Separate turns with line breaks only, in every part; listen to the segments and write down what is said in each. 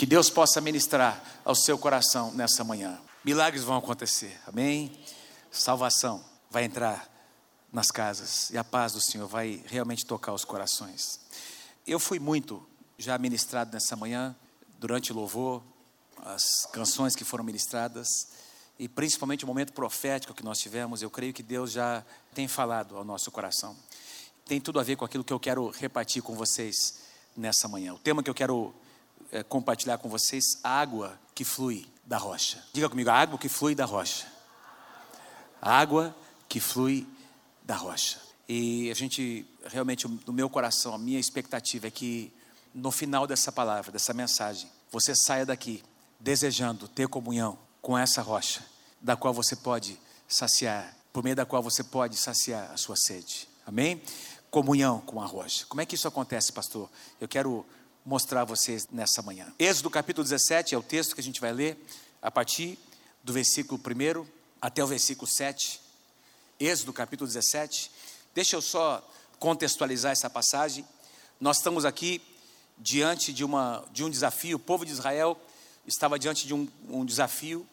Que Deus possa ministrar ao seu coração nessa manhã. Milagres vão acontecer, amém? Salvação vai entrar nas casas e a paz do Senhor vai realmente tocar os corações. Eu fui muito já ministrado nessa manhã, durante o louvor, as canções que foram ministradas e principalmente o momento profético que nós tivemos, eu creio que Deus já tem falado ao nosso coração. Tem tudo a ver com aquilo que eu quero repartir com vocês nessa manhã. O tema que eu quero é, compartilhar com vocês: a água que flui da rocha. Diga comigo, a água que flui da rocha. A água que flui da rocha. E a gente, realmente, no meu coração, a minha expectativa é que no final dessa palavra, dessa mensagem, você saia daqui desejando ter comunhão com essa rocha, da qual você pode saciar, por meio da qual você pode saciar a sua sede. Amém? Comunhão com a rocha. Como é que isso acontece, pastor? Eu quero mostrar a vocês nessa manhã. Êxodo capítulo 17 é o texto que a gente vai ler a partir do versículo 1 até o versículo 7. Êxodo capítulo 17. Deixa eu só contextualizar essa passagem. Nós estamos aqui diante de, uma, de um desafio. O povo de Israel estava diante de um, um desafio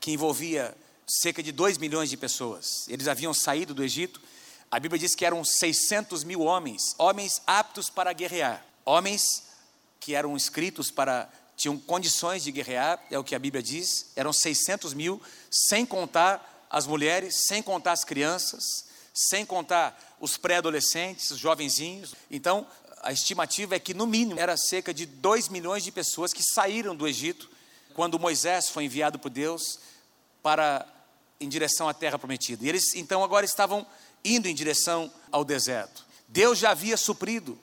que envolvia cerca de 2 milhões de pessoas. Eles haviam saído do Egito. A Bíblia diz que eram 600 mil homens, homens aptos para guerrear, homens que eram inscritos para, tinham condições de guerrear, é o que a Bíblia diz, eram 600 mil, sem contar as mulheres, sem contar as crianças, sem contar os pré-adolescentes, os jovenzinhos. Então, a estimativa é que, no mínimo, era cerca de 2 milhões de pessoas que saíram do Egito quando Moisés foi enviado por Deus para em direção à terra prometida. E eles então agora estavam indo em direção ao deserto. Deus já havia suprido,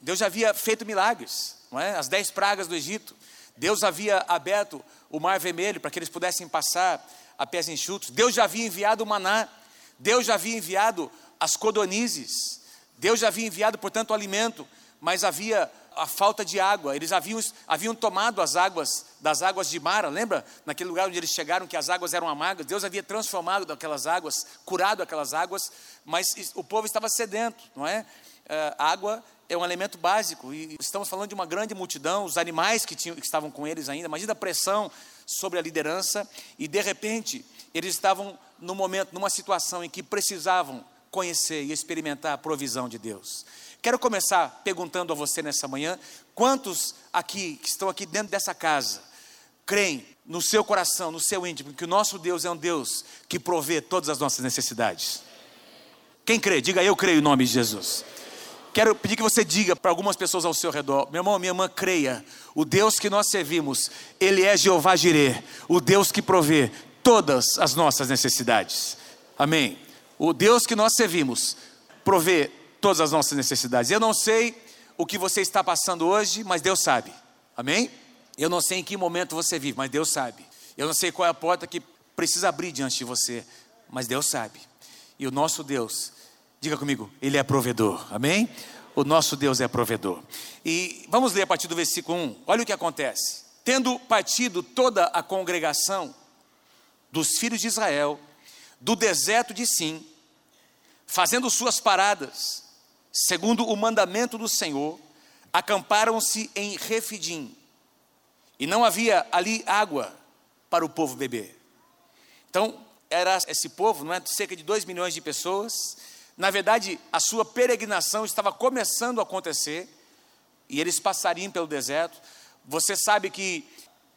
Deus já havia feito milagres, não é? As dez pragas do Egito. Deus havia aberto o mar vermelho para que eles pudessem passar a pés enxutos. Deus já havia enviado o maná. Deus já havia enviado as codonizes. Deus já havia enviado, portanto, o alimento, mas havia a falta de água. Eles haviam, haviam tomado as águas das águas de Mara, lembra? Naquele lugar onde eles chegaram, que as águas eram amargas. Deus havia transformado aquelas águas, curado aquelas águas, mas o povo estava sedento, não é? Uh, água é um elemento básico e estamos falando de uma grande multidão, os animais que, tinham, que estavam com eles ainda. Imagina a pressão sobre a liderança e de repente eles estavam no momento, numa situação em que precisavam conhecer e experimentar a provisão de Deus. Quero começar perguntando a você nessa manhã: quantos aqui, que estão aqui dentro dessa casa, creem no seu coração, no seu íntimo, que o nosso Deus é um Deus que provê todas as nossas necessidades? Quem crê? Diga eu creio em nome de Jesus. Quero pedir que você diga para algumas pessoas ao seu redor: meu irmão, minha irmã, creia. O Deus que nós servimos, Ele é Jeová Jireh, o Deus que provê todas as nossas necessidades. Amém. O Deus que nós servimos provê todas as nossas necessidades. Eu não sei o que você está passando hoje, mas Deus sabe. Amém? Eu não sei em que momento você vive, mas Deus sabe. Eu não sei qual é a porta que precisa abrir diante de você, mas Deus sabe. E o nosso Deus, diga comigo, Ele é provedor. Amém? O nosso Deus é provedor. E vamos ler a partir do versículo 1. Olha o que acontece. Tendo partido toda a congregação dos filhos de Israel do deserto de Sim, fazendo suas paradas segundo o mandamento do Senhor, acamparam-se em Refidim, e não havia ali água para o povo beber. Então, era esse povo, não é? Cerca de 2 milhões de pessoas. Na verdade, a sua peregrinação estava começando a acontecer, e eles passariam pelo deserto. Você sabe que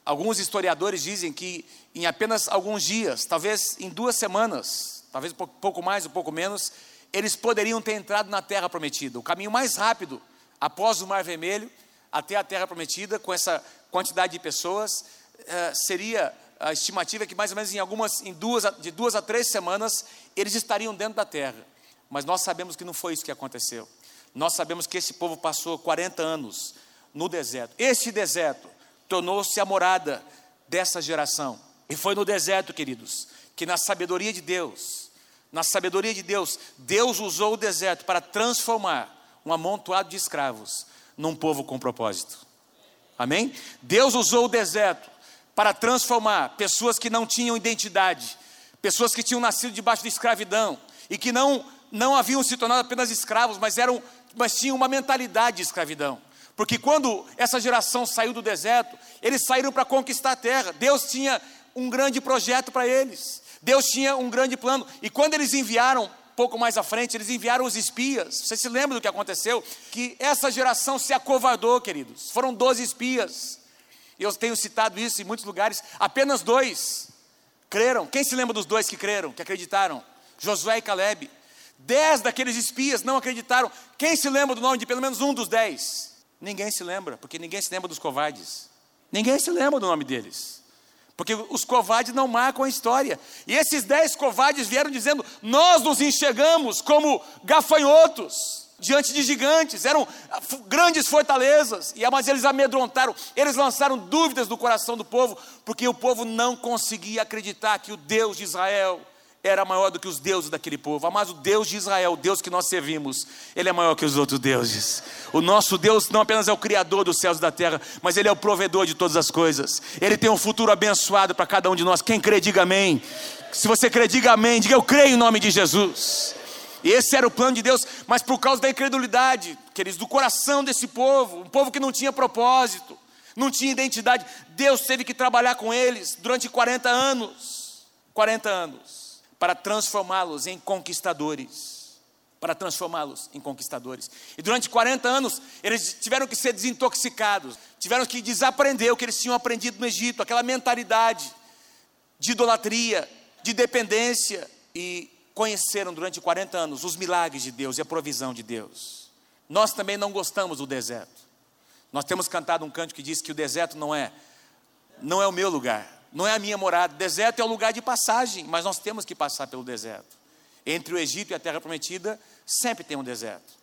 alguns historiadores dizem que em apenas alguns dias, talvez em duas semanas, talvez um pouco mais, um pouco menos, eles poderiam ter entrado na terra prometida. O caminho mais rápido, após o Mar Vermelho, até a terra prometida, com essa quantidade de pessoas, eh, seria a estimativa que mais ou menos em algumas, em duas, de duas a três semanas, eles estariam dentro da terra. Mas nós sabemos que não foi isso que aconteceu. Nós sabemos que esse povo passou 40 anos no deserto. Este deserto tornou-se a morada dessa geração. E foi no deserto, queridos, que na sabedoria de Deus, na sabedoria de Deus, Deus usou o deserto para transformar um amontoado de escravos num povo com propósito. Amém? Deus usou o deserto para transformar pessoas que não tinham identidade, pessoas que tinham nascido debaixo de escravidão e que não não haviam se tornado apenas escravos, mas eram mas tinham uma mentalidade de escravidão. Porque quando essa geração saiu do deserto, eles saíram para conquistar a terra. Deus tinha um grande projeto para eles. Deus tinha um grande plano. E quando eles enviaram, pouco mais à frente, eles enviaram os espias. Você se lembra do que aconteceu? Que essa geração se acovardou, queridos. Foram 12 espias. Eu tenho citado isso em muitos lugares. Apenas dois creram. Quem se lembra dos dois que creram, que acreditaram? Josué e Caleb. Dez daqueles espias não acreditaram. Quem se lembra do nome de pelo menos um dos dez? Ninguém se lembra, porque ninguém se lembra dos covardes. Ninguém se lembra do nome deles. Porque os covardes não marcam a história. E esses dez covardes vieram dizendo: Nós nos enxergamos como gafanhotos diante de gigantes, eram grandes fortalezas, e mas eles amedrontaram, eles lançaram dúvidas no coração do povo, porque o povo não conseguia acreditar que o Deus de Israel era maior do que os deuses daquele povo. Mas o Deus de Israel, o Deus que nós servimos, ele é maior que os outros deuses. O nosso Deus não apenas é o criador dos céus e da terra, mas ele é o provedor de todas as coisas. Ele tem um futuro abençoado para cada um de nós. Quem crê, diga amém. Se você crê, diga amém. Diga eu creio em nome de Jesus. Esse era o plano de Deus, mas por causa da incredulidade, queridos, do coração desse povo, um povo que não tinha propósito, não tinha identidade, Deus teve que trabalhar com eles durante 40 anos. 40 anos para transformá-los em conquistadores. Para transformá-los em conquistadores. E durante 40 anos, eles tiveram que ser desintoxicados, tiveram que desaprender o que eles tinham aprendido no Egito, aquela mentalidade de idolatria, de dependência, e conheceram durante 40 anos os milagres de Deus e a provisão de Deus. Nós também não gostamos do deserto. Nós temos cantado um canto que diz que o deserto não é não é o meu lugar não é a minha morada. Deserto é o lugar de passagem, mas nós temos que passar pelo deserto. Entre o Egito e a terra prometida, sempre tem um deserto.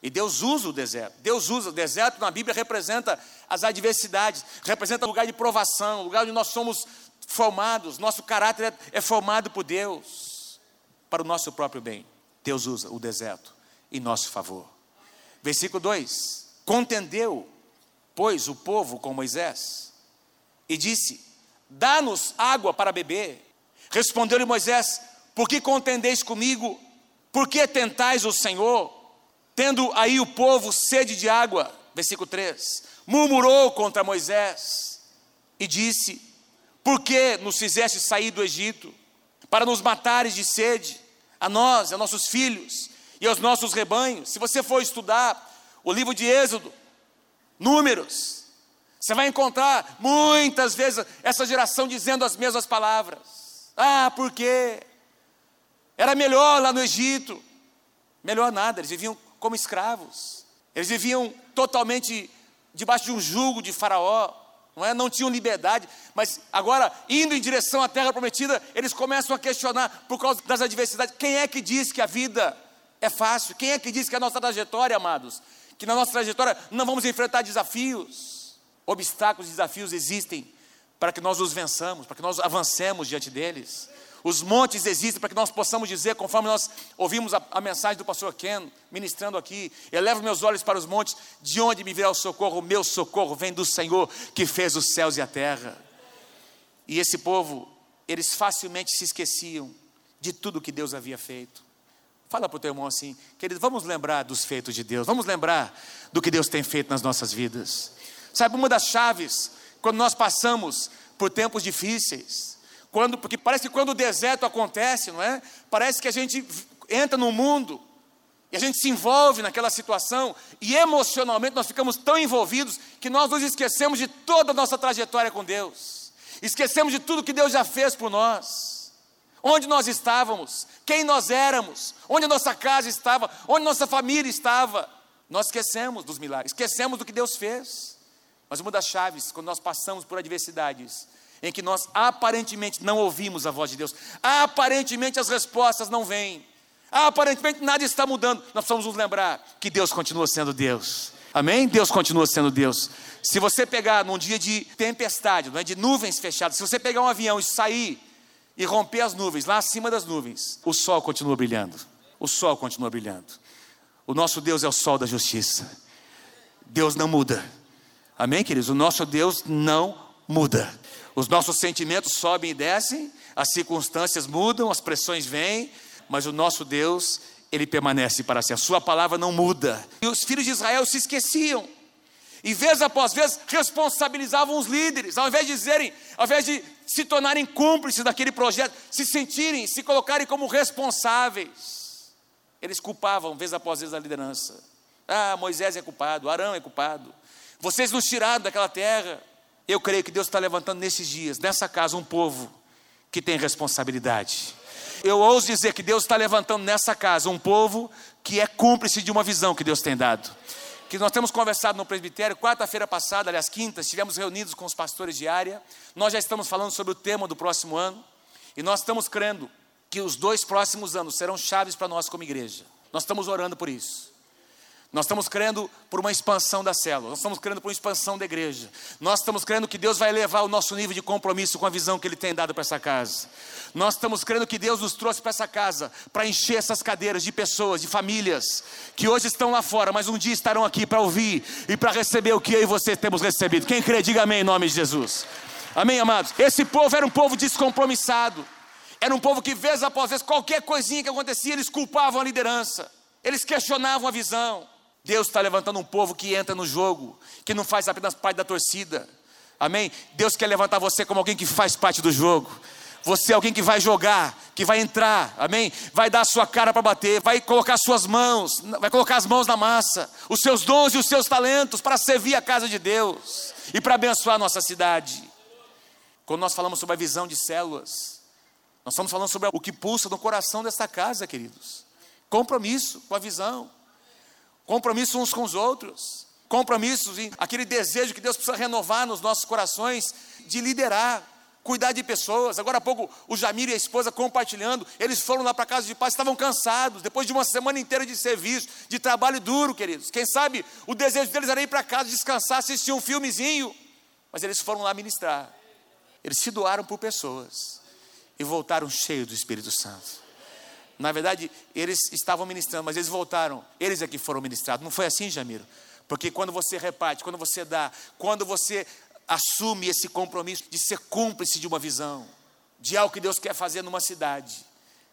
E Deus usa o deserto. Deus usa o deserto na Bíblia representa as adversidades, representa o lugar de provação, o lugar onde nós somos formados, nosso caráter é, é formado por Deus para o nosso próprio bem. Deus usa o deserto em nosso favor. Versículo 2: Contendeu, pois, o povo com Moisés e disse: Dá-nos água para beber. Respondeu-lhe Moisés: Por que contendeis comigo? Por que tentais o Senhor? Tendo aí o povo sede de água, versículo 3, murmurou contra Moisés e disse: Por que nos fizeste sair do Egito? Para nos matares de sede, a nós, a nossos filhos e aos nossos rebanhos. Se você for estudar o livro de Êxodo, Números, você vai encontrar muitas vezes essa geração dizendo as mesmas palavras. Ah, porque era melhor lá no Egito. Melhor nada, eles viviam como escravos. Eles viviam totalmente debaixo de um jugo de Faraó. Não, é? não tinham liberdade, mas agora, indo em direção à terra prometida, eles começam a questionar por causa das adversidades: quem é que diz que a vida é fácil? Quem é que diz que a nossa trajetória, amados, que na nossa trajetória não vamos enfrentar desafios? Obstáculos, desafios existem para que nós os vençamos, para que nós avancemos diante deles. Os montes existem para que nós possamos dizer, conforme nós ouvimos a, a, mensagem do pastor Ken ministrando aqui: elevo meus olhos para os montes, de onde me virá o socorro? O meu socorro vem do Senhor que fez os céus e a terra. E esse povo, eles facilmente se esqueciam de tudo que Deus havia feito. Fala para o teu irmão assim, querido, vamos lembrar dos feitos de Deus, vamos lembrar do que Deus tem feito nas nossas vidas. Sabe, uma das chaves, quando nós passamos por tempos difíceis, quando, porque parece que quando o deserto acontece, não é? Parece que a gente entra no mundo e a gente se envolve naquela situação e emocionalmente nós ficamos tão envolvidos que nós nos esquecemos de toda a nossa trajetória com Deus. Esquecemos de tudo que Deus já fez por nós. Onde nós estávamos, quem nós éramos, onde a nossa casa estava, onde nossa família estava. Nós esquecemos dos milagres, esquecemos do que Deus fez. Mas uma das chaves, quando nós passamos por adversidades, em que nós aparentemente não ouvimos a voz de Deus, aparentemente as respostas não vêm, aparentemente nada está mudando, nós precisamos nos lembrar que Deus continua sendo Deus. Amém? Deus continua sendo Deus. Se você pegar num dia de tempestade, não é de nuvens fechadas, se você pegar um avião e sair e romper as nuvens, lá acima das nuvens, o sol continua brilhando. O sol continua brilhando. O nosso Deus é o sol da justiça. Deus não muda. Amém, queridos? O nosso Deus não muda. Os nossos sentimentos sobem e descem, as circunstâncias mudam, as pressões vêm, mas o nosso Deus, ele permanece para sempre. A sua palavra não muda. E os filhos de Israel se esqueciam. E vez após vez responsabilizavam os líderes, ao invés de dizerem, ao invés de se tornarem cúmplices daquele projeto, se sentirem, se colocarem como responsáveis. Eles culpavam vez após vez a liderança. Ah, Moisés é culpado, Arão é culpado. Vocês nos tiraram daquela terra. Eu creio que Deus está levantando nesses dias, nessa casa, um povo que tem responsabilidade. Eu ouso dizer que Deus está levantando nessa casa um povo que é cúmplice de uma visão que Deus tem dado. Que nós temos conversado no presbitério, quarta-feira passada, aliás, quinta, estivemos reunidos com os pastores de área. Nós já estamos falando sobre o tema do próximo ano. E nós estamos crendo que os dois próximos anos serão chaves para nós como igreja. Nós estamos orando por isso. Nós estamos crendo por uma expansão da célula, nós estamos crendo por uma expansão da igreja, nós estamos crendo que Deus vai elevar o nosso nível de compromisso com a visão que Ele tem dado para essa casa. Nós estamos crendo que Deus nos trouxe para essa casa para encher essas cadeiras de pessoas, de famílias que hoje estão lá fora, mas um dia estarão aqui para ouvir e para receber o que eu e você temos recebido. Quem crê, diga amém em nome de Jesus. Amém, amados? Esse povo era um povo descompromissado, era um povo que, vez após vez, qualquer coisinha que acontecia, eles culpavam a liderança, eles questionavam a visão. Deus está levantando um povo que entra no jogo, que não faz apenas parte da torcida. Amém? Deus quer levantar você como alguém que faz parte do jogo. Você é alguém que vai jogar, que vai entrar, amém? Vai dar a sua cara para bater, vai colocar suas mãos, vai colocar as mãos na massa, os seus dons e os seus talentos para servir a casa de Deus e para abençoar a nossa cidade. Quando nós falamos sobre a visão de células, nós estamos falando sobre o que pulsa no coração desta casa, queridos. Compromisso com a visão compromisso uns com os outros, compromissos e aquele desejo que Deus precisa renovar nos nossos corações de liderar, cuidar de pessoas. Agora há pouco o Jamir e a esposa compartilhando, eles foram lá para casa de paz, estavam cansados, depois de uma semana inteira de serviço, de trabalho duro, queridos. Quem sabe o desejo deles era ir para casa descansar, assistir um filmezinho, mas eles foram lá ministrar. Eles se doaram por pessoas e voltaram cheios do Espírito Santo. Na verdade, eles estavam ministrando, mas eles voltaram. Eles é que foram ministrados. Não foi assim, Jamiro? Porque quando você reparte, quando você dá, quando você assume esse compromisso de ser cúmplice de uma visão, de algo que Deus quer fazer numa cidade,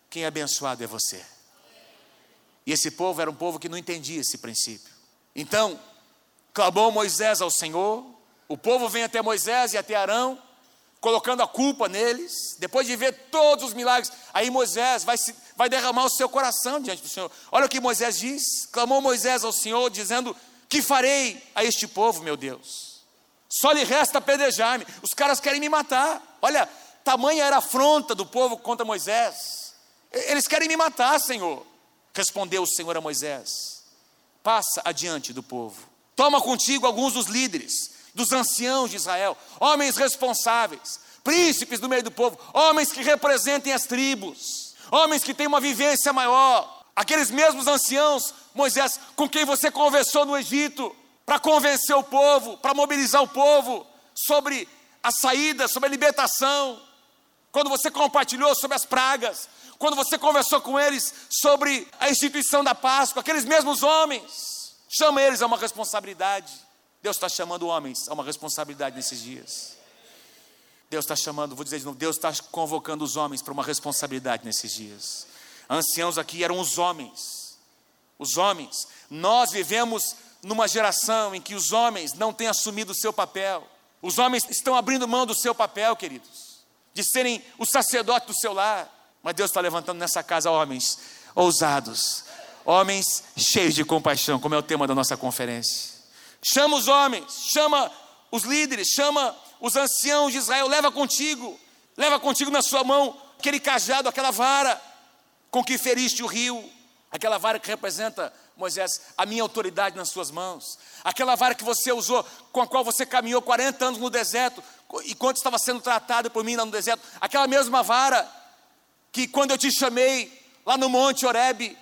quem é abençoado é você. E esse povo era um povo que não entendia esse princípio. Então, clamou Moisés ao Senhor, o povo vem até Moisés e até Arão, colocando a culpa neles, depois de ver todos os milagres, aí Moisés vai, se, vai derramar o seu coração diante do Senhor. Olha o que Moisés diz: clamou Moisés ao Senhor, dizendo: Que farei a este povo, meu Deus? Só lhe resta apedrejar-me. Os caras querem me matar. Olha, tamanha era a afronta do povo contra Moisés. Eles querem me matar, Senhor. Respondeu o Senhor a Moisés: Passa adiante do povo. Toma contigo alguns dos líderes dos anciãos de Israel, homens responsáveis, príncipes do meio do povo, homens que representem as tribos, homens que têm uma vivência maior, aqueles mesmos anciãos, Moisés, com quem você conversou no Egito, para convencer o povo, para mobilizar o povo sobre a saída, sobre a libertação, quando você compartilhou sobre as pragas, quando você conversou com eles sobre a instituição da Páscoa, aqueles mesmos homens, chama eles a uma responsabilidade. Deus está chamando homens a uma responsabilidade nesses dias. Deus está chamando, vou dizer de novo, Deus está convocando os homens para uma responsabilidade nesses dias. Anciãos aqui eram os homens. Os homens. Nós vivemos numa geração em que os homens não têm assumido o seu papel. Os homens estão abrindo mão do seu papel, queridos, de serem o sacerdote do seu lar. Mas Deus está levantando nessa casa homens ousados, homens cheios de compaixão, como é o tema da nossa conferência chama os homens, chama os líderes, chama os anciãos de Israel, leva contigo, leva contigo na sua mão aquele cajado, aquela vara com que feriste o rio, aquela vara que representa, Moisés, a minha autoridade nas suas mãos, aquela vara que você usou, com a qual você caminhou 40 anos no deserto, enquanto estava sendo tratado por mim lá no deserto, aquela mesma vara que quando eu te chamei lá no monte Horebe,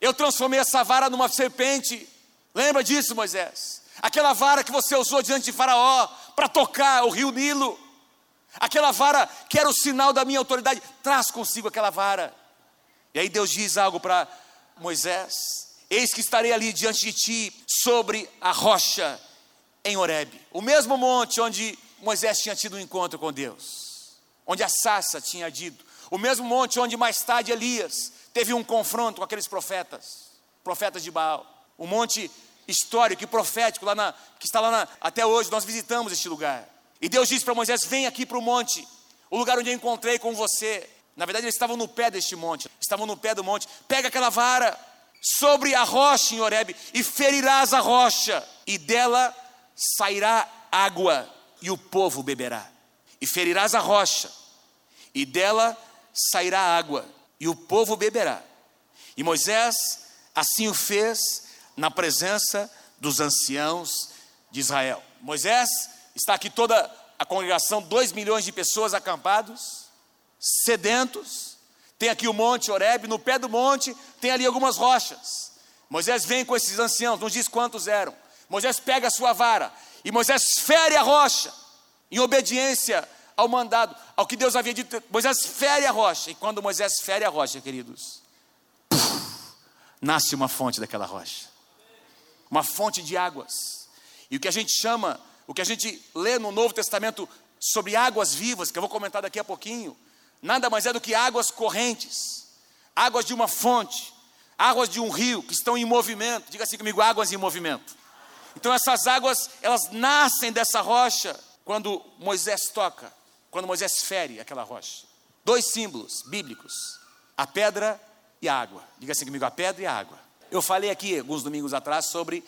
eu transformei essa vara numa serpente Lembra disso, Moisés? Aquela vara que você usou diante de Faraó para tocar o rio Nilo. Aquela vara que era o sinal da minha autoridade, traz consigo aquela vara. E aí Deus diz algo para Moisés: Eis que estarei ali diante de ti sobre a rocha em Horebe, o mesmo monte onde Moisés tinha tido um encontro com Deus, onde a Sassa tinha dito, o mesmo monte onde mais tarde Elias teve um confronto com aqueles profetas, profetas de Baal, o monte histórico e profético lá na, que está lá na, até hoje. Nós visitamos este lugar. E Deus disse para Moisés: Vem aqui para o monte, o lugar onde eu encontrei com você. Na verdade, eles estavam no pé deste monte, estavam no pé do monte. Pega aquela vara sobre a rocha em Horebe e ferirás a rocha, e dela sairá água, e o povo beberá. E ferirás a rocha, e dela sairá água, e o povo beberá. E Moisés assim o fez na presença dos anciãos de Israel. Moisés está aqui toda a congregação, dois milhões de pessoas acampados, sedentos. Tem aqui o monte Horebe, no pé do monte tem ali algumas rochas. Moisés vem com esses anciãos, não diz quantos eram. Moisés pega a sua vara e Moisés fere a rocha, em obediência ao mandado, ao que Deus havia dito. Moisés fere a rocha, e quando Moisés fere a rocha, queridos, nasce uma fonte daquela rocha, uma fonte de águas. E o que a gente chama, o que a gente lê no Novo Testamento sobre águas vivas, que eu vou comentar daqui a pouquinho, nada mais é do que águas correntes, águas de uma fonte, águas de um rio que estão em movimento. Diga assim comigo, águas em movimento. Então essas águas, elas nascem dessa rocha quando Moisés toca, quando Moisés fere aquela rocha. Dois símbolos bíblicos: a pedra e a água. Diga assim comigo, a pedra e a água. Eu falei aqui alguns domingos atrás sobre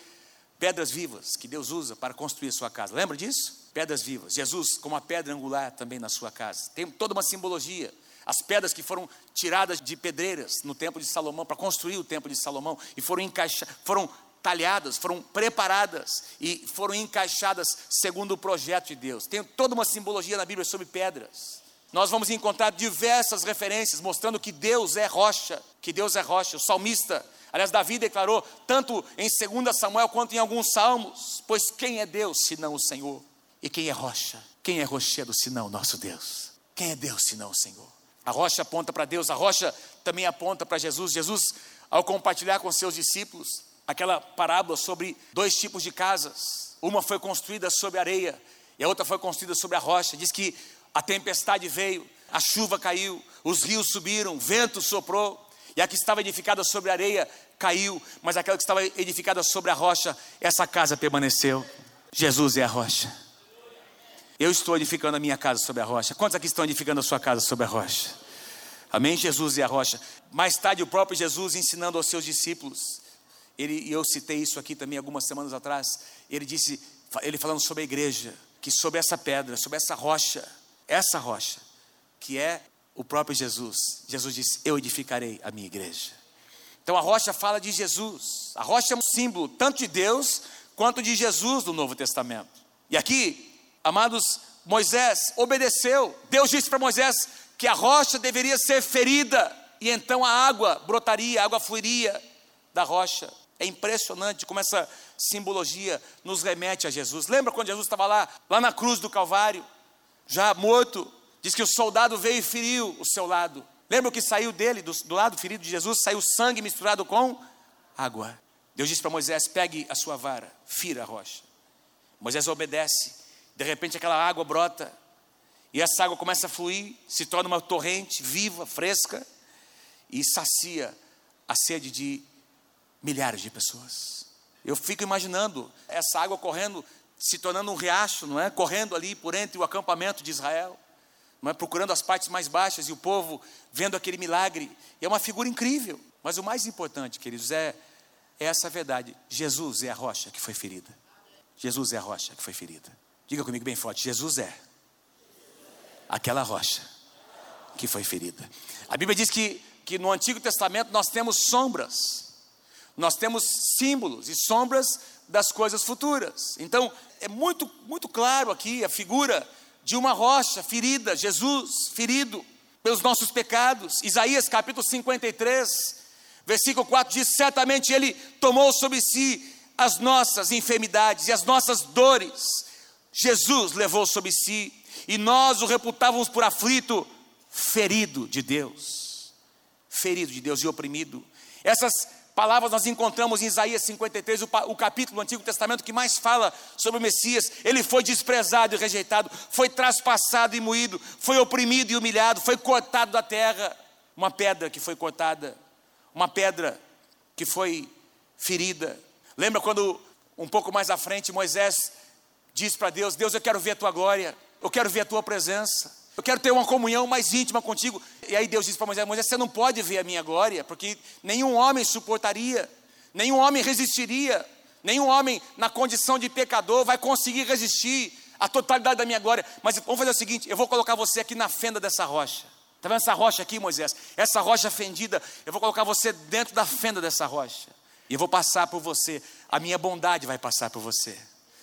pedras vivas que Deus usa para construir sua casa. Lembra disso? Pedras vivas. Jesus como a pedra angular também na sua casa. Tem toda uma simbologia. As pedras que foram tiradas de pedreiras no templo de Salomão para construir o templo de Salomão e foram encaixadas, foram talhadas, foram preparadas e foram encaixadas segundo o projeto de Deus. Tem toda uma simbologia na Bíblia sobre pedras nós vamos encontrar diversas referências mostrando que Deus é rocha, que Deus é rocha. O salmista, aliás, Davi declarou, tanto em 2 Samuel quanto em alguns salmos: Pois quem é Deus senão o Senhor? E quem é rocha? Quem é rochedo senão o nosso Deus? Quem é Deus senão o Senhor? A rocha aponta para Deus, a rocha também aponta para Jesus. Jesus, ao compartilhar com seus discípulos aquela parábola sobre dois tipos de casas, uma foi construída sobre areia e a outra foi construída sobre a rocha, diz que a tempestade veio, a chuva caiu, os rios subiram, vento soprou, e a que estava edificada sobre a areia caiu, mas aquela que estava edificada sobre a rocha, essa casa permaneceu. Jesus é a rocha. Eu estou edificando a minha casa sobre a rocha. Quantos aqui estão edificando a sua casa sobre a rocha? Amém? Jesus é a rocha. Mais tarde, o próprio Jesus ensinando aos seus discípulos, ele, e eu citei isso aqui também algumas semanas atrás, ele disse, ele falando sobre a igreja, que sobre essa pedra, sobre essa rocha, essa rocha, que é o próprio Jesus. Jesus disse: Eu edificarei a minha igreja. Então a rocha fala de Jesus. A rocha é um símbolo tanto de Deus quanto de Jesus no Novo Testamento. E aqui, amados, Moisés obedeceu. Deus disse para Moisés que a rocha deveria ser ferida e então a água brotaria, a água fluiria da rocha. É impressionante como essa simbologia nos remete a Jesus. Lembra quando Jesus estava lá, lá na cruz do Calvário? Já morto, diz que o soldado veio e feriu o seu lado. Lembra o que saiu dele, do, do lado ferido de Jesus? Saiu sangue misturado com água. Deus disse para Moisés: pegue a sua vara, fira a rocha. Moisés obedece. De repente aquela água brota. E essa água começa a fluir, se torna uma torrente viva, fresca, e sacia a sede de milhares de pessoas. Eu fico imaginando essa água correndo se tornando um riacho, não é? Correndo ali por entre o acampamento de Israel, não é? Procurando as partes mais baixas e o povo vendo aquele milagre. E é uma figura incrível. Mas o mais importante, queridos, é, é essa verdade. Jesus é a rocha que foi ferida. Jesus é a rocha que foi ferida. Diga comigo bem forte: Jesus é aquela rocha que foi ferida. A Bíblia diz que, que no Antigo Testamento nós temos sombras, nós temos símbolos e sombras das coisas futuras. Então, é muito, muito claro aqui a figura de uma rocha ferida, Jesus ferido pelos nossos pecados. Isaías capítulo 53, versículo 4 diz: Certamente Ele tomou sobre si as nossas enfermidades e as nossas dores. Jesus levou sobre si, e nós o reputávamos por aflito, ferido de Deus, ferido de Deus e oprimido. Essas palavras nós encontramos em Isaías 53, o, capítulo do Antigo Testamento que mais fala sobre o Messias. Ele foi desprezado e rejeitado, foi traspassado e moído, foi oprimido e humilhado, foi cortado da terra. Uma pedra que foi cortada, uma pedra que foi ferida. Lembra quando um pouco mais à frente, Moisés diz para Deus: Deus, eu quero ver a tua glória, eu quero ver a tua presença, eu quero ter uma comunhão mais íntima contigo. E aí Deus diz para Moisés: Moisés, você não pode ver a minha glória, porque nenhum homem suportaria, nenhum homem resistiria, nenhum homem na condição de pecador vai conseguir resistir à totalidade da minha glória. Mas vamos fazer o seguinte: eu vou colocar você aqui na fenda dessa rocha. Está vendo essa rocha aqui, Moisés? Essa rocha fendida, eu vou colocar você dentro da fenda dessa rocha. E eu vou passar por você. A minha bondade vai passar por você.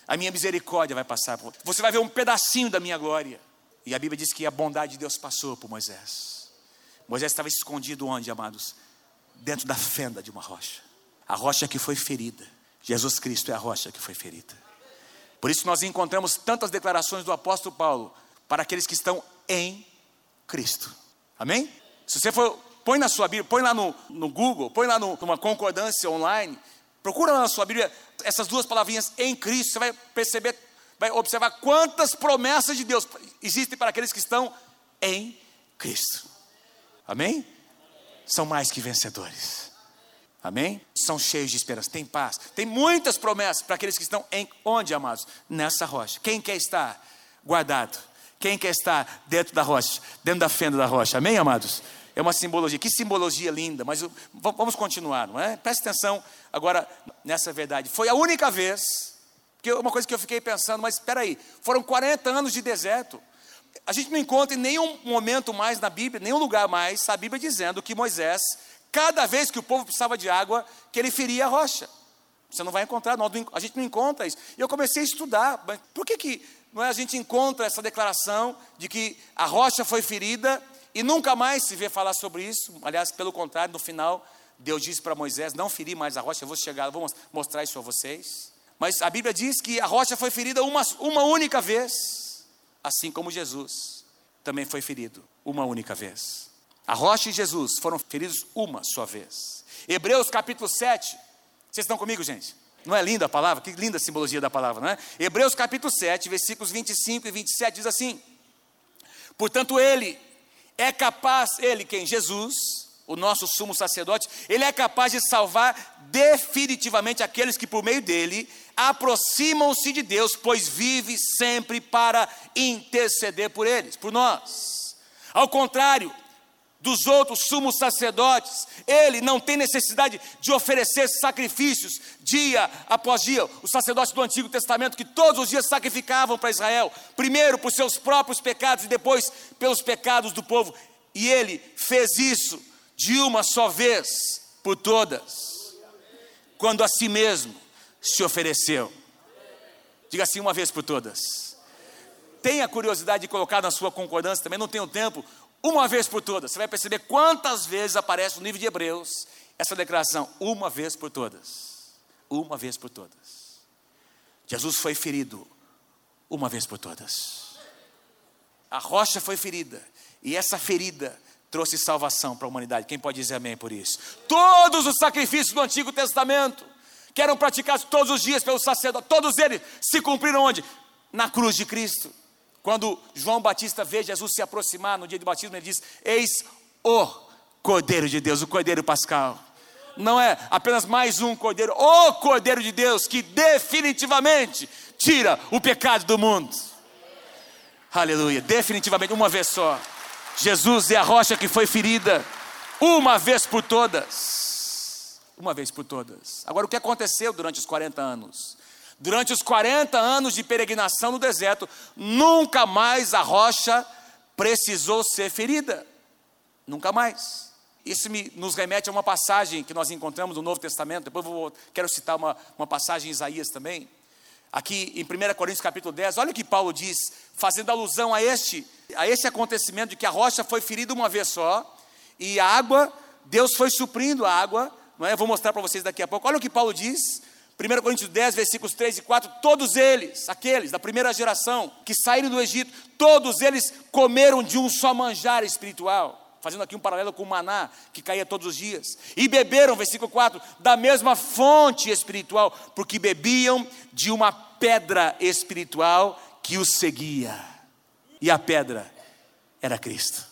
A minha misericórdia vai passar por você. Você vai ver um pedacinho da minha glória. E a Bíblia diz que a bondade de Deus passou por Moisés. Moisés estava escondido onde, amados? Dentro da fenda de uma rocha. A rocha que foi ferida. Jesus Cristo é a rocha que foi ferida. Por isso nós encontramos tantas declarações do apóstolo Paulo para aqueles que estão em Cristo. Amém? Se você for, põe na sua Bíblia, põe lá no, no Google, põe lá no, numa concordância online, procura lá na sua Bíblia essas duas palavrinhas em Cristo, você vai perceber, vai observar quantas promessas de Deus existem para aqueles que estão em Cristo. Amém? São mais que vencedores. Amém? São cheios de esperança, tem paz. Tem muitas promessas para aqueles que estão em onde, amados? Nessa rocha. Quem quer estar guardado? Quem quer estar dentro da rocha, dentro da fenda da rocha? Amém, amados? É uma simbologia. Que simbologia linda, mas vamos continuar, não é? Preste atenção agora nessa verdade. Foi a única vez, que uma coisa que eu fiquei pensando, mas espera aí, foram 40 anos de deserto. A gente não encontra em nenhum momento mais na Bíblia, nenhum lugar mais, a Bíblia dizendo que Moisés, cada vez que o povo precisava de água, que ele feria a rocha. Você não vai encontrar, a gente não encontra isso. E eu comecei a estudar, mas por que, que não é, a gente encontra essa declaração de que a rocha foi ferida e nunca mais se vê falar sobre isso. Aliás, pelo contrário, no final, Deus disse para Moisés: Não ferir mais a rocha, eu vou chegar, vou mostrar isso a vocês. Mas a Bíblia diz que a rocha foi ferida uma, uma única vez, assim como Jesus também foi ferido uma única vez. A rocha e Jesus foram feridos uma só vez. Hebreus capítulo 7. Vocês estão comigo, gente? Não é linda a palavra? Que linda a simbologia da palavra, não é? Hebreus capítulo 7, versículos 25 e 27 diz assim: Portanto, ele é capaz, ele quem? Jesus, o nosso sumo sacerdote, ele é capaz de salvar definitivamente aqueles que por meio dele aproximam-se de Deus, pois vive sempre para interceder por eles, por nós. Ao contrário, dos outros sumos sacerdotes. Ele não tem necessidade de oferecer sacrifícios dia após dia. Os sacerdotes do Antigo Testamento, que todos os dias sacrificavam para Israel, primeiro por seus próprios pecados e depois pelos pecados do povo. E ele fez isso de uma só vez por todas, quando a si mesmo se ofereceu. Diga assim uma vez por todas. Tenha curiosidade de colocar na sua concordância também, não tenho tempo, uma vez por todas. Você vai perceber quantas vezes aparece no livro de Hebreus essa declaração, uma vez por todas. Uma vez por todas. Jesus foi ferido uma vez por todas. A rocha foi ferida, e essa ferida trouxe salvação para a humanidade. Quem pode dizer amém por isso? Todos os sacrifícios do Antigo Testamento, que eram praticados todos os dias pelos sacerdotes, todos eles se cumpriram onde? Na cruz de Cristo. Quando João Batista vê Jesus se aproximar no dia de batismo, ele diz: Eis o Cordeiro de Deus, o Cordeiro Pascal. Não é apenas mais um Cordeiro, o Cordeiro de Deus que definitivamente tira o pecado do mundo. Aleluia, definitivamente, uma vez só. Jesus é a rocha que foi ferida, uma vez por todas. Uma vez por todas. Agora, o que aconteceu durante os 40 anos? Durante os 40 anos de peregrinação no deserto, nunca mais a rocha precisou ser ferida. Nunca mais. Isso me, nos remete a uma passagem que nós encontramos no Novo Testamento. Depois vou, quero citar uma, uma passagem em Isaías também. Aqui em 1 Coríntios capítulo 10, olha o que Paulo diz, fazendo alusão a este, a este acontecimento de que a rocha foi ferida uma vez só, e a água, Deus foi suprindo a água, não é? Eu vou mostrar para vocês daqui a pouco. Olha o que Paulo diz, 1 Coríntios 10, versículos 3 e 4, todos eles, aqueles da primeira geração que saíram do Egito, todos eles comeram de um só manjar espiritual, fazendo aqui um paralelo com o maná que caía todos os dias, e beberam, versículo 4, da mesma fonte espiritual, porque bebiam de uma pedra espiritual que os seguia, e a pedra era Cristo.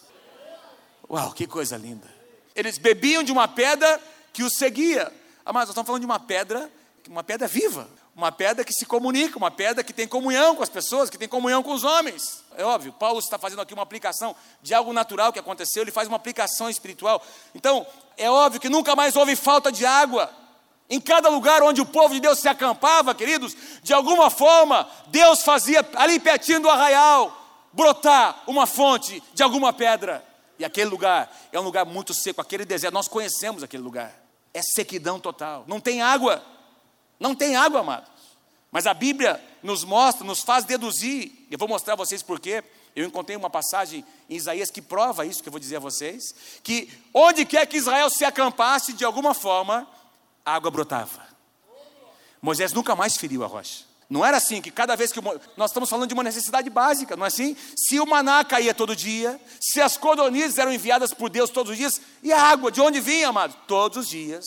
Uau, que coisa linda! Eles bebiam de uma pedra que os seguia. Mas nós estamos falando de uma pedra uma pedra viva. uma pedra que se comunica, uma pedra que tem comunhão com as pessoas, que tem comunhão com os homens. É óbvio, Paulo está fazendo aqui uma aplicação de algo natural que aconteceu, ele faz uma aplicação espiritual. Então, é óbvio que nunca mais houve falta de água. Em cada lugar onde o povo de Deus se acampava, queridos, de alguma forma, Deus fazia ali pertinho do arraial brotar uma fonte de alguma pedra. E aquele lugar é um lugar muito seco, aquele deserto, nós conhecemos aquele lugar. É sequidão total, não tem água. Não tem água, amados. Mas a Bíblia nos mostra, nos faz deduzir. Eu vou mostrar a vocês porquê. Eu encontrei uma passagem em Isaías que prova isso que eu vou dizer a vocês: que onde quer que Israel se acampasse, de alguma forma, a água brotava. Moisés nunca mais feriu a rocha. Não era assim que cada vez que. Nós estamos falando de uma necessidade básica, não é assim? Se o maná caía todo dia, se as codornizes eram enviadas por Deus todos os dias, e a água, de onde vinha, amado? Todos os dias,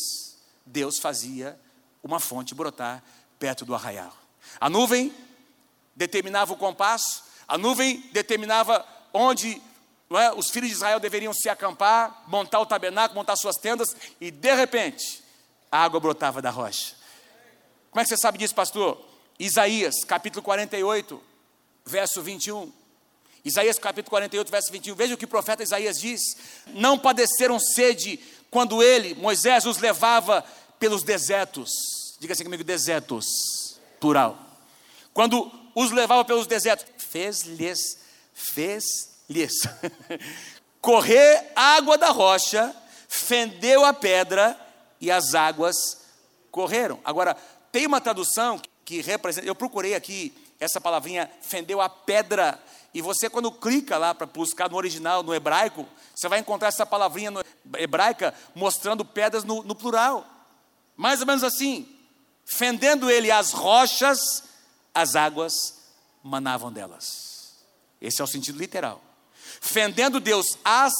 Deus fazia uma fonte brotar perto do arraial. A nuvem determinava o compasso, a nuvem determinava onde é, os filhos de Israel deveriam se acampar, montar o tabernáculo, montar suas tendas, e de repente a água brotava da rocha. Como é que você sabe disso, pastor? Isaías, capítulo 48, verso 21. Isaías capítulo 48, verso 21. Veja o que o profeta Isaías diz: Não padeceram sede quando ele, Moisés, os levava pelos desertos. Diga assim comigo: desertos, plural. Quando os levava pelos desertos, fez-lhes, fez-lhes correr água da rocha, fendeu a pedra e as águas correram. Agora, tem uma tradução que representa, eu procurei aqui essa palavrinha, fendeu a pedra, e você quando clica lá para buscar no original, no hebraico, você vai encontrar essa palavrinha hebraica mostrando pedras no, no plural. Mais ou menos assim, fendendo ele as rochas, as águas manavam delas. Esse é o sentido literal. Fendendo Deus as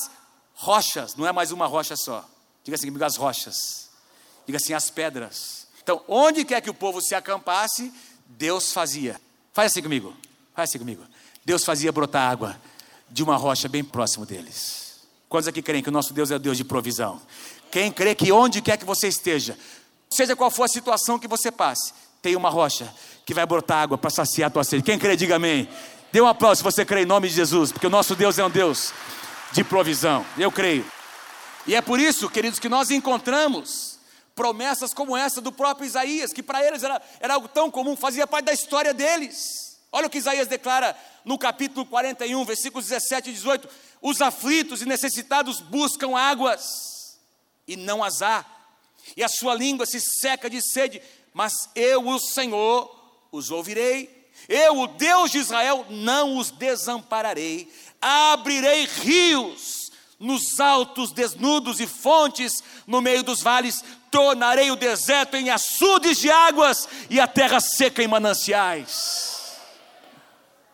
rochas, não é mais uma rocha só. Diga assim as rochas. Diga assim, as pedras. Então, onde quer que o povo se acampasse, Deus fazia. Faz assim comigo. Faz assim comigo. Deus fazia brotar água de uma rocha bem próximo deles. Quantos aqui creem que o nosso Deus é o Deus de provisão? Quem crê que onde quer que você esteja, Seja qual for a situação que você passe, tem uma rocha que vai brotar água para saciar a tua sede. Quem crê, diga amém. Dê um aplauso se você crê em nome de Jesus, porque o nosso Deus é um Deus de provisão. Eu creio. E é por isso, queridos, que nós encontramos promessas como essa do próprio Isaías, que para eles era, era algo tão comum, fazia parte da história deles. Olha o que Isaías declara no capítulo 41, versículos 17 e 18: Os aflitos e necessitados buscam águas, e não as há e a sua língua se seca de sede, mas eu, o Senhor, os ouvirei. Eu, o Deus de Israel, não os desampararei. Abrirei rios nos altos desnudos e fontes no meio dos vales. Tornarei o deserto em açudes de águas e a terra seca em mananciais.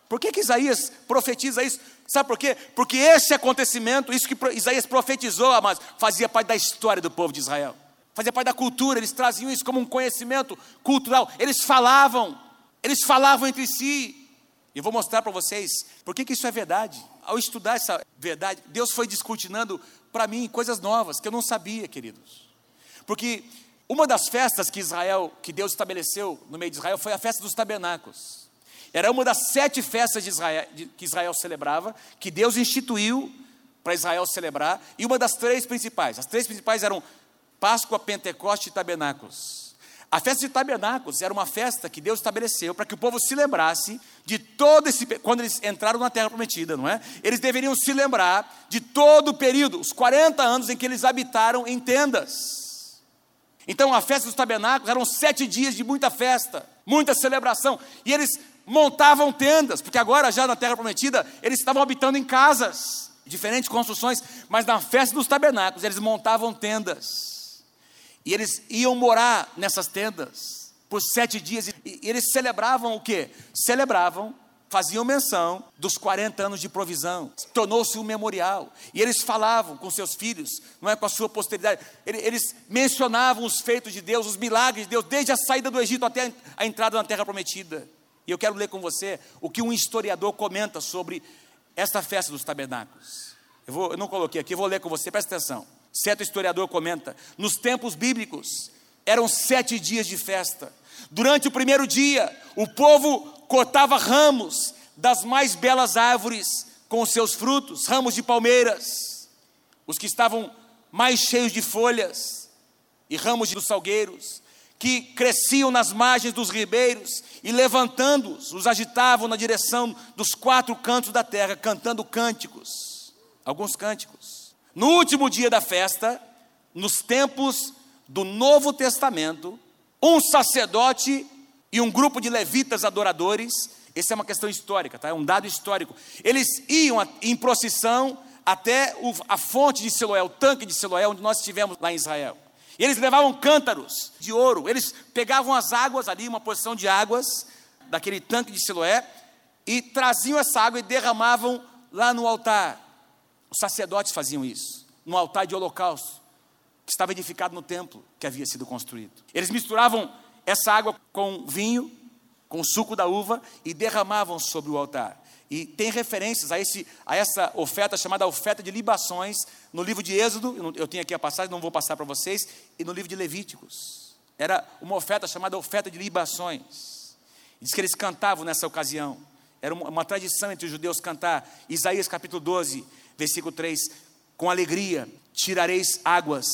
Por que, que Isaías profetiza isso? Sabe por quê? Porque esse acontecimento, isso que Isaías profetizou, mas fazia parte da história do povo de Israel fazia parte da cultura, eles traziam isso como um conhecimento cultural. Eles falavam, eles falavam entre si. E vou mostrar para vocês por que, que isso é verdade. Ao estudar essa verdade, Deus foi discutinando para mim coisas novas que eu não sabia, queridos. Porque uma das festas que Israel, que Deus estabeleceu no meio de Israel, foi a festa dos tabernáculos. Era uma das sete festas Israel, que Israel celebrava, que Deus instituiu para Israel celebrar, e uma das três principais. As três principais eram Páscoa, Pentecoste e Tabernáculos. A festa de Tabernáculos era uma festa que Deus estabeleceu para que o povo se lembrasse de todo esse quando eles entraram na terra prometida, não é? Eles deveriam se lembrar de todo o período, os 40 anos em que eles habitaram em tendas. Então a festa dos tabernáculos eram sete dias de muita festa, muita celebração, e eles montavam tendas, porque agora já na terra prometida eles estavam habitando em casas, diferentes construções, mas na festa dos tabernáculos eles montavam tendas. E eles iam morar nessas tendas por sete dias. E eles celebravam o quê? Celebravam, faziam menção dos 40 anos de provisão. Tornou-se um memorial. E eles falavam com seus filhos, não é com a sua posteridade. Eles mencionavam os feitos de Deus, os milagres de Deus, desde a saída do Egito até a entrada na terra prometida. E eu quero ler com você o que um historiador comenta sobre esta festa dos tabernáculos. Eu, vou, eu não coloquei aqui, eu vou ler com você, presta atenção. Certo historiador comenta: nos tempos bíblicos, Eram sete dias de festa. Durante o primeiro dia, o povo cortava ramos das mais belas árvores com os seus frutos, ramos de palmeiras, os que estavam mais cheios de folhas, e ramos de salgueiros, que cresciam nas margens dos ribeiros, e levantando-os, os agitavam na direção dos quatro cantos da terra, cantando cânticos, alguns cânticos. No último dia da festa, nos tempos do Novo Testamento, um sacerdote e um grupo de levitas adoradores, essa é uma questão histórica, tá? é um dado histórico. Eles iam em procissão até a fonte de Siloé, o tanque de Siloé, onde nós estivemos lá em Israel. E eles levavam cântaros de ouro, eles pegavam as águas ali, uma porção de águas daquele tanque de Siloé, e traziam essa água e derramavam lá no altar. Os sacerdotes faziam isso, no altar de holocausto, estava edificado no templo que havia sido construído. Eles misturavam essa água com vinho, com suco da uva e derramavam sobre o altar. E tem referências a, esse, a essa oferta chamada oferta de libações no livro de Êxodo, eu tenho aqui a passagem, não vou passar para vocês, e no livro de Levíticos. Era uma oferta chamada oferta de libações. Diz que eles cantavam nessa ocasião. Era uma, uma tradição entre os judeus cantar. Isaías capítulo 12, versículo 3: Com alegria tirareis águas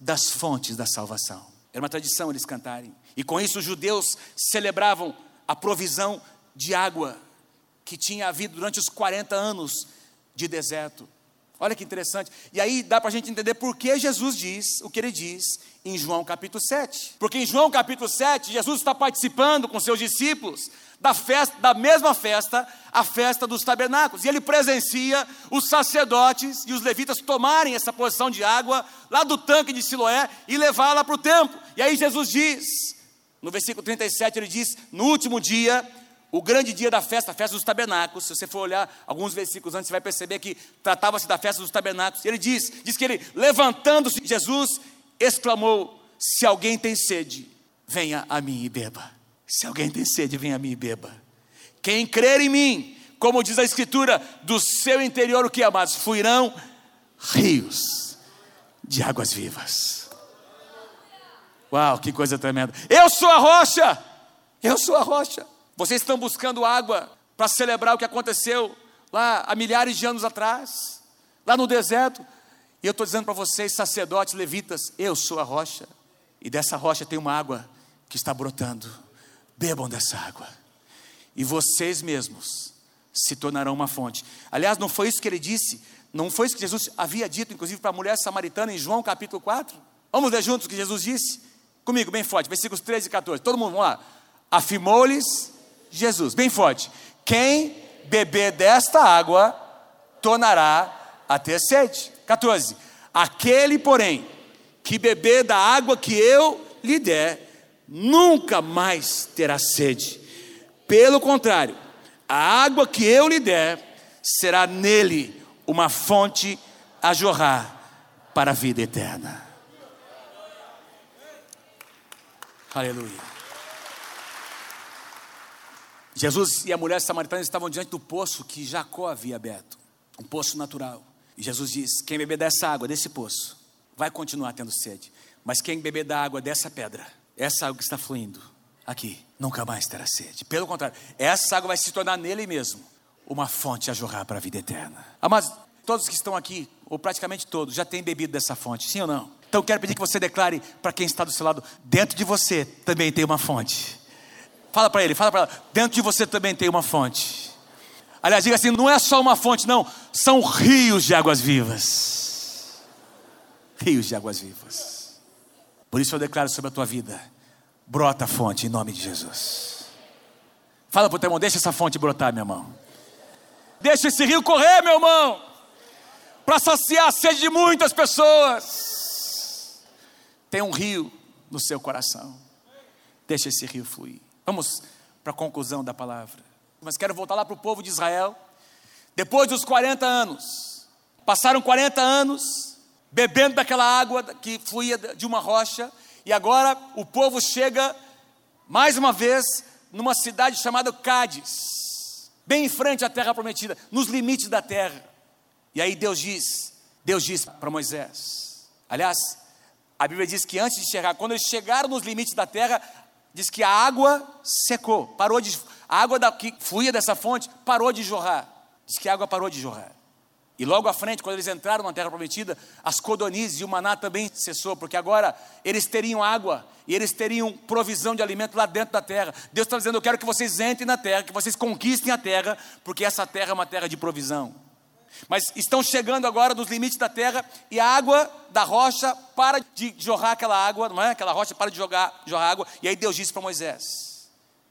das fontes da salvação. Era uma tradição eles cantarem. E com isso os judeus celebravam a provisão de água que tinha havido durante os 40 anos de deserto. Olha que interessante. E aí dá para a gente entender por que Jesus diz o que ele diz em João capítulo 7. Porque em João capítulo 7, Jesus está participando com seus discípulos da festa, da mesma festa, a festa dos tabernáculos. E ele presencia os sacerdotes e os levitas tomarem essa porção de água lá do tanque de Siloé e levá-la para o templo. E aí Jesus diz, no versículo 37, ele diz: No último dia o grande dia da festa, a festa dos tabernáculos, se você for olhar alguns versículos antes, você vai perceber que tratava-se da festa dos tabernáculos. Ele diz, diz que ele, levantando-se, Jesus exclamou: Se alguém tem sede, venha a mim e beba. Se alguém tem sede, venha a mim e beba. Quem crer em mim, como diz a Escritura, do seu interior, o que amados? Fluirão rios de águas vivas. Uau, que coisa tremenda. Eu sou a rocha, eu sou a rocha. Vocês estão buscando água para celebrar o que aconteceu lá há milhares de anos atrás, lá no deserto. E eu estou dizendo para vocês, sacerdotes, levitas, eu sou a rocha, e dessa rocha tem uma água que está brotando. Bebam dessa água, e vocês mesmos se tornarão uma fonte. Aliás, não foi isso que ele disse, não foi isso que Jesus havia dito, inclusive para a mulher samaritana em João capítulo 4? Vamos ler juntos o que Jesus disse? Comigo, bem forte, versículos 13 e 14. Todo mundo, vamos lá. Afirmou-lhes Jesus, bem forte. Quem beber desta água tornará a ter sede. 14. Aquele, porém, que beber da água que eu lhe der, nunca mais terá sede. Pelo contrário, a água que eu lhe der será nele uma fonte a jorrar para a vida eterna. Aleluia. Jesus e a mulher samaritana estavam diante do poço que Jacó havia aberto, um poço natural. E Jesus diz: Quem beber dessa água, desse poço, vai continuar tendo sede. Mas quem beber da água dessa pedra, essa água que está fluindo aqui, nunca mais terá sede. Pelo contrário, essa água vai se tornar nele mesmo uma fonte a jorrar para a vida eterna. Mas todos que estão aqui, ou praticamente todos, já têm bebido dessa fonte, sim ou não? Então quero pedir que você declare para quem está do seu lado: dentro de você também tem uma fonte. Fala para ele, fala para ela. Dentro de você também tem uma fonte. Aliás, diga assim: não é só uma fonte, não. São rios de águas vivas. Rios de águas vivas. Por isso eu declaro sobre a tua vida: brota a fonte em nome de Jesus. Fala para o teu irmão: deixa essa fonte brotar, meu irmão. Deixa esse rio correr, meu irmão. Para saciar a sede de muitas pessoas. Tem um rio no seu coração. Deixa esse rio fluir. Vamos para a conclusão da palavra. Mas quero voltar lá para o povo de Israel. Depois dos 40 anos, passaram 40 anos bebendo daquela água que fluía de uma rocha, e agora o povo chega mais uma vez numa cidade chamada Cádiz, bem em frente à terra prometida, nos limites da terra. E aí Deus diz, Deus diz para Moisés. Aliás, A Bíblia diz que antes de chegar, quando eles chegaram nos limites da terra, diz que a água secou, parou de a água da, que fluía dessa fonte parou de jorrar. Diz que a água parou de jorrar. E logo à frente, quando eles entraram na terra prometida, as codonizes e o maná também cessou, porque agora eles teriam água e eles teriam provisão de alimento lá dentro da terra. Deus está dizendo: Eu quero que vocês entrem na terra, que vocês conquistem a terra, porque essa terra é uma terra de provisão. Mas estão chegando agora nos limites da terra e a água da rocha para de jorrar aquela água, não é? Aquela rocha para de jogar, jorrar água. E aí Deus disse para Moisés: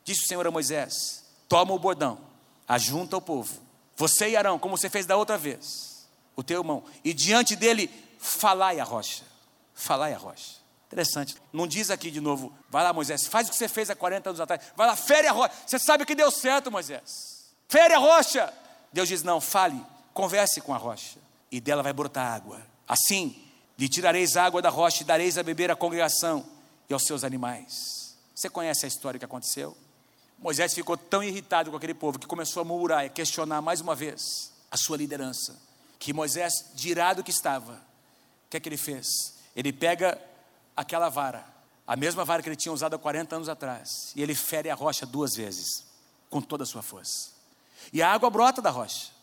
Disse o Senhor a Moisés: Toma o bordão, ajunta o povo. Você e Arão, como você fez da outra vez, o teu irmão, e diante dele falai a rocha. Falai a rocha. Interessante. Não diz aqui de novo, vai lá, Moisés, faz o que você fez há 40 anos atrás. Vai lá, fere a rocha. Você sabe que deu certo, Moisés. Fere a rocha. Deus diz: não, fale, converse com a rocha, e dela vai brotar água. Assim, lhe tirareis água da rocha e dareis a beber à congregação e aos seus animais. Você conhece a história que aconteceu? Moisés ficou tão irritado com aquele povo que começou a murmurar e questionar mais uma vez a sua liderança. Que Moisés, de irado que estava, o que é que ele fez? Ele pega aquela vara, a mesma vara que ele tinha usado há 40 anos atrás, e ele fere a rocha duas vezes, com toda a sua força. E a água brota da rocha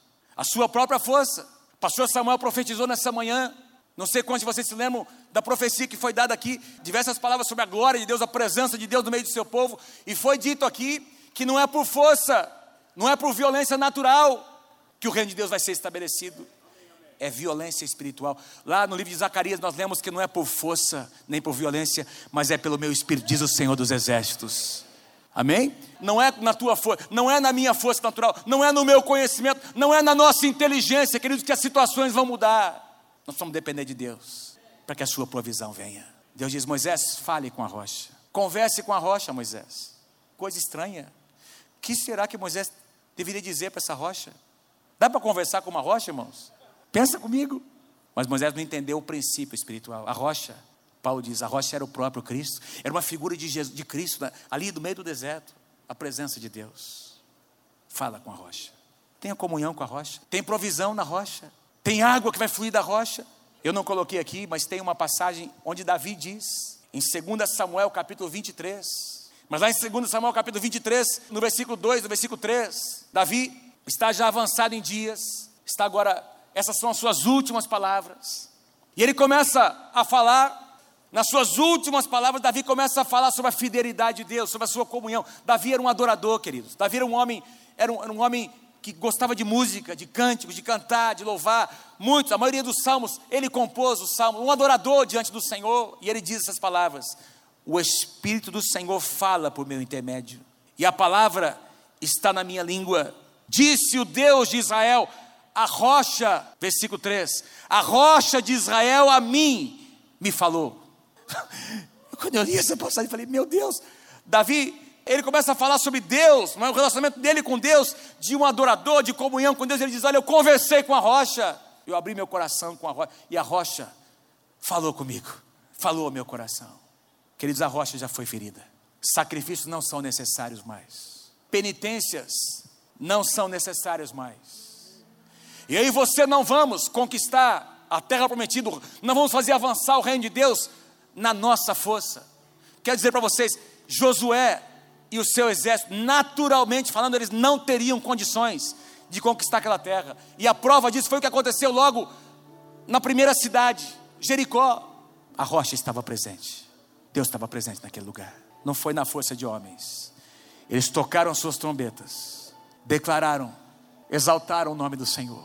a sua própria força. pastor Samuel profetizou nessa manhã. Não sei quantos de vocês se lembram da profecia que foi dada aqui, diversas palavras sobre a glória de Deus, a presença de Deus no meio do seu povo, e foi dito aqui que não é por força, não é por violência natural que o reino de Deus vai ser estabelecido, é violência espiritual. Lá no livro de Zacarias nós lemos que não é por força nem por violência, mas é pelo meu espírito, diz o Senhor dos Exércitos. Amém? Não é na tua força, não é na minha força natural, não é no meu conhecimento, não é na nossa inteligência, queridos, que as situações vão mudar. Nós vamos depender de Deus para que a sua provisão venha. Deus diz: Moisés, fale com a rocha. Converse com a rocha, Moisés. Coisa estranha. O que será que Moisés deveria dizer para essa rocha? Dá para conversar com uma rocha, irmãos? Pensa comigo. Mas Moisés não entendeu o princípio espiritual. A rocha Paulo diz: a rocha era o próprio Cristo, era uma figura de, Jesus, de Cristo, né? ali do meio do deserto, a presença de Deus. Fala com a rocha, tenha comunhão com a rocha, tem provisão na rocha, tem água que vai fluir da rocha. Eu não coloquei aqui, mas tem uma passagem onde Davi diz, em 2 Samuel capítulo 23, mas lá em 2 Samuel capítulo 23, no versículo 2, no versículo 3, Davi está já avançado em dias, está agora, essas são as suas últimas palavras, e ele começa a falar nas suas últimas palavras, Davi começa a falar sobre a fidelidade de Deus, sobre a sua comunhão. Davi era um adorador, queridos. Davi era um homem, era um, era um homem que gostava de música, de cânticos, de cantar, de louvar. Muitos, a maioria dos salmos, ele compôs os salmos, um adorador diante do Senhor, e ele diz essas palavras: O Espírito do Senhor fala por meu intermédio, e a palavra está na minha língua. Disse o Deus de Israel, a rocha, versículo 3: A rocha de Israel a mim me falou. Quando eu li essa passagem, falei: Meu Deus, Davi, ele começa a falar sobre Deus, o relacionamento dele com Deus, de um adorador, de comunhão com Deus. Ele diz: Olha, eu conversei com a rocha, eu abri meu coração com a rocha, e a rocha falou comigo, falou ao meu coração. Queridos, a rocha já foi ferida, sacrifícios não são necessários mais, penitências não são necessárias mais. E aí você não vamos conquistar a terra prometida, não vamos fazer avançar o reino de Deus na nossa força. Quero dizer para vocês, Josué e o seu exército, naturalmente falando, eles não teriam condições de conquistar aquela terra. E a prova disso foi o que aconteceu logo na primeira cidade, Jericó. A rocha estava presente. Deus estava presente naquele lugar. Não foi na força de homens. Eles tocaram suas trombetas, declararam, exaltaram o nome do Senhor.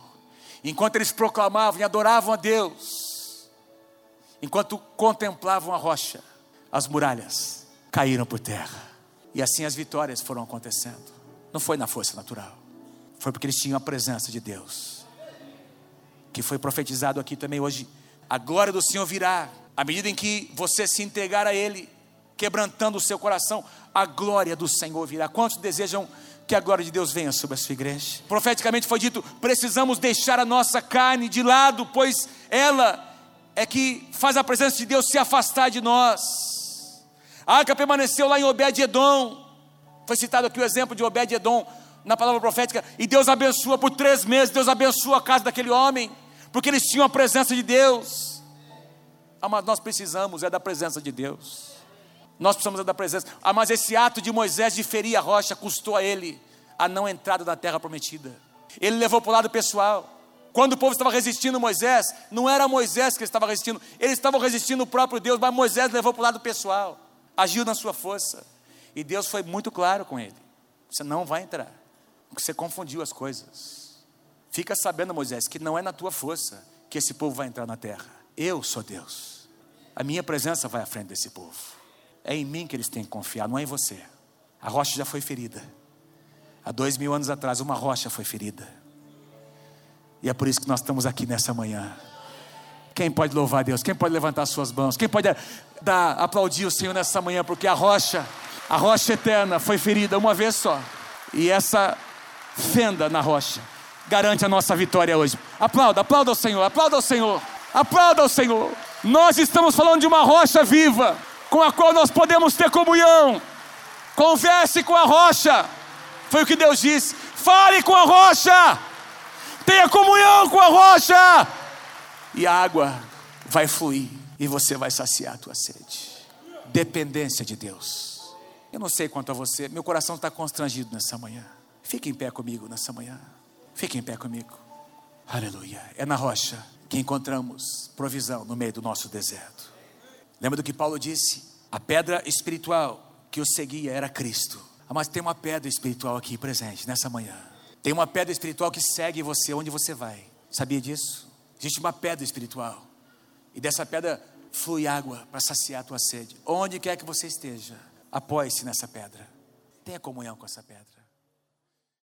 Enquanto eles proclamavam e adoravam a Deus, Enquanto contemplavam a rocha, as muralhas caíram por terra. E assim as vitórias foram acontecendo. Não foi na força natural, foi porque eles tinham a presença de Deus. Que foi profetizado aqui também hoje. A glória do Senhor virá à medida em que você se entregar a Ele, quebrantando o seu coração, a glória do Senhor virá. Quantos desejam que a glória de Deus venha sobre a sua igreja? Profeticamente foi dito: precisamos deixar a nossa carne de lado, pois ela é que faz a presença de Deus se afastar de nós. A arca permaneceu lá em Obed-Edom. Foi citado aqui o exemplo de Obed-Edom na palavra profética. E Deus abençoa por três meses. Deus abençoa a casa daquele homem, porque eles tinham a presença de Deus. Ah, mas nós precisamos é da presença de Deus. Nós precisamos é da presença. Ah, mas esse ato de Moisés de ferir a rocha custou a ele a não entrada na terra prometida. Ele levou para o lado pessoal. Quando o povo estava resistindo Moisés, não era Moisés que estava resistindo, eles estavam resistindo o próprio Deus, mas Moisés levou para o lado pessoal, agiu na sua força. E Deus foi muito claro com ele: você não vai entrar, porque você confundiu as coisas. Fica sabendo, Moisés, que não é na tua força que esse povo vai entrar na terra. Eu sou Deus. A minha presença vai à frente desse povo. É em mim que eles têm que confiar, não é em você. A rocha já foi ferida. Há dois mil anos atrás, uma rocha foi ferida. E é por isso que nós estamos aqui nessa manhã. Quem pode louvar Deus? Quem pode levantar suas mãos? Quem pode dar, aplaudir o Senhor nessa manhã? Porque a rocha, a rocha eterna, foi ferida uma vez só. E essa fenda na rocha garante a nossa vitória hoje. Aplauda, aplauda ao Senhor, aplauda ao Senhor, aplauda ao Senhor. Nós estamos falando de uma rocha viva, com a qual nós podemos ter comunhão. Converse com a rocha. Foi o que Deus disse. Fale com a rocha. Tenha comunhão com a rocha. E a água vai fluir e você vai saciar a tua sede. Dependência de Deus. Eu não sei quanto a você, meu coração está constrangido nessa manhã. Fique em pé comigo nessa manhã. Fique em pé comigo. Aleluia. É na rocha que encontramos provisão no meio do nosso deserto. Lembra do que Paulo disse? A pedra espiritual que o seguia era Cristo. Ah, mas tem uma pedra espiritual aqui presente nessa manhã. Tem uma pedra espiritual que segue você onde você vai. Sabia disso? Existe uma pedra espiritual. E dessa pedra flui água para saciar a tua sede. Onde quer que você esteja, apoie-se nessa pedra. Tenha comunhão com essa pedra.